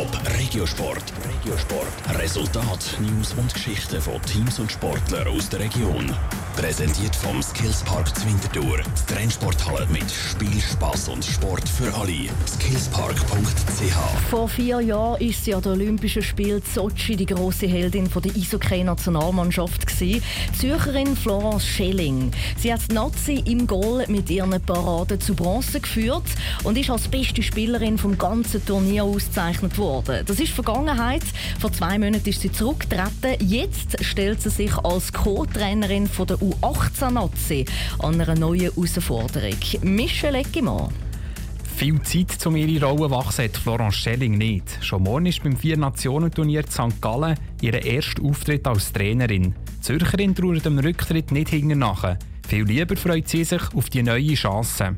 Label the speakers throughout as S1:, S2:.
S1: Top Regiosport. Regiosport. Resultat, News und Geschichten von Teams und Sportlern aus der Region. Präsentiert vom Skillspark Zwintertour. Die Trennsporthalle mit Spiel, Spass und Sport für alle. Skillspark.ch
S2: Vor vier Jahren ist sie an den Olympischen Spielen Sochi die grosse Heldin der Eishockey-Nationalmannschaft gewesen. Zürcherin Florence Schelling. Sie hat die Nazi im Goal mit ihren Paraden zu Bronze geführt und ist als beste Spielerin vom ganzen Turnier ausgezeichnet worden. Das ist Vergangenheit. Vor zwei Monaten ist sie zurückgetreten. Jetzt stellt sie sich als Co-Trainerin der U18-Nazi an einer neuen Herausforderung. Michelle Eckimann.
S3: Viel Zeit, um ihre Rolle wachsen, hat Florence Schelling nicht. Schon morgen ist beim Vier-Nationen-Turnier St. Gallen ihr erster Auftritt als Trainerin. Die Zürcherin trauert dem Rücktritt nicht hinterher. Viel lieber freut sie sich auf die neue Chance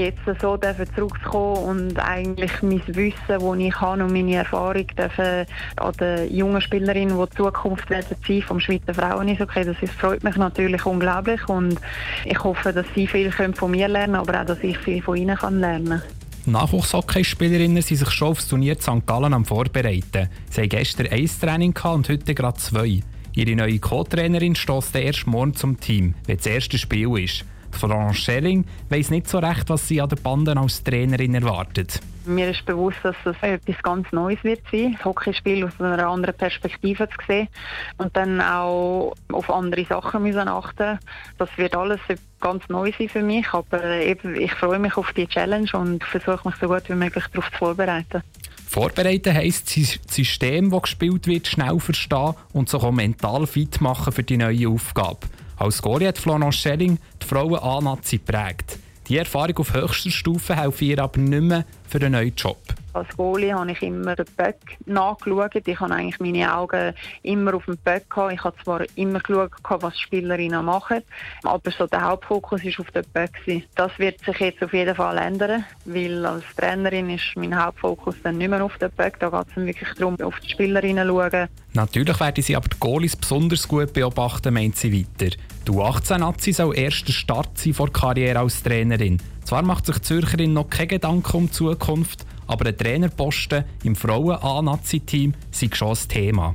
S4: jetzt so zurückzukommen und eigentlich mein Wissen, das ich habe und meine Erfahrung dürfen an den jungen Spielerinnen, die, die Zukunft werden sein vom Schweizer Frauen ist okay. Das ist, freut mich natürlich unglaublich und ich hoffe, dass sie viel von mir lernen können, aber auch, dass ich viel von ihnen kann lernen kann.
S3: Nachwuchshockeyspielerinnen sind sich schon aufs Turnier St. Gallen am Vorbereiten. Sie haben gestern ein Training und heute gerade zwei. Ihre neue Co-Trainerin stößt erst morgen zum Team, wenn das erste Spiel ist. Florence Schelling weiss nicht so recht, was sie an der Bande als Trainerin erwartet.
S4: Mir ist bewusst, dass das etwas ganz Neues wird sein, das Hockeyspiel aus einer anderen Perspektive zu sehen und dann auch auf andere Sachen müssen achten. Das wird alles ganz neu sein für mich, aber eben, ich freue mich auf die Challenge und versuche mich so gut wie möglich darauf zu vorbereiten.
S3: Vorbereiten heisst, das System, das gespielt wird, schnell verstehen und sich auch mental fit machen für die neue Aufgabe. Als Goalie hat Florence Schelling die Frauen A-Nazi geprägt. Die Erfahrung auf höchster Stufe helfen ihr aber nicht mehr für einen neuen Job.
S4: Als Goalie habe ich immer den Böck nachgeschaut. Ich habe eigentlich meine Augen immer auf den Böck gehabt. Ich habe zwar immer geschaut, was die Spielerinnen machen, aber so der Hauptfokus war auf den Böck. Das wird sich jetzt auf jeden Fall ändern, weil als Trainerin ist mein Hauptfokus dann nicht mehr auf den Böck. Da geht es wirklich darum, auf die Spielerinnen zu schauen.
S3: Natürlich werden sie aber die Goalies besonders gut beobachten, meint sie weiter. Die U18-Nazi soll erster Start sein vor Karriere als Trainerin. Zwar macht sich die Zürcherin noch keine Gedanken um die Zukunft, aber ein Trainerposten im Frauen-A-Nazi-Team sei schon ein Thema.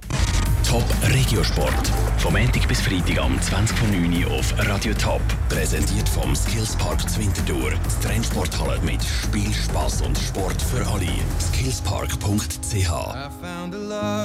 S1: Top Regiosport. Vom Montag bis Freitag am 20.09. auf Radio Top. Präsentiert vom Skillspark Zwintertour. Die Trennsporthalle mit Spiel, Spass und Sport für alle. Skillspark.ch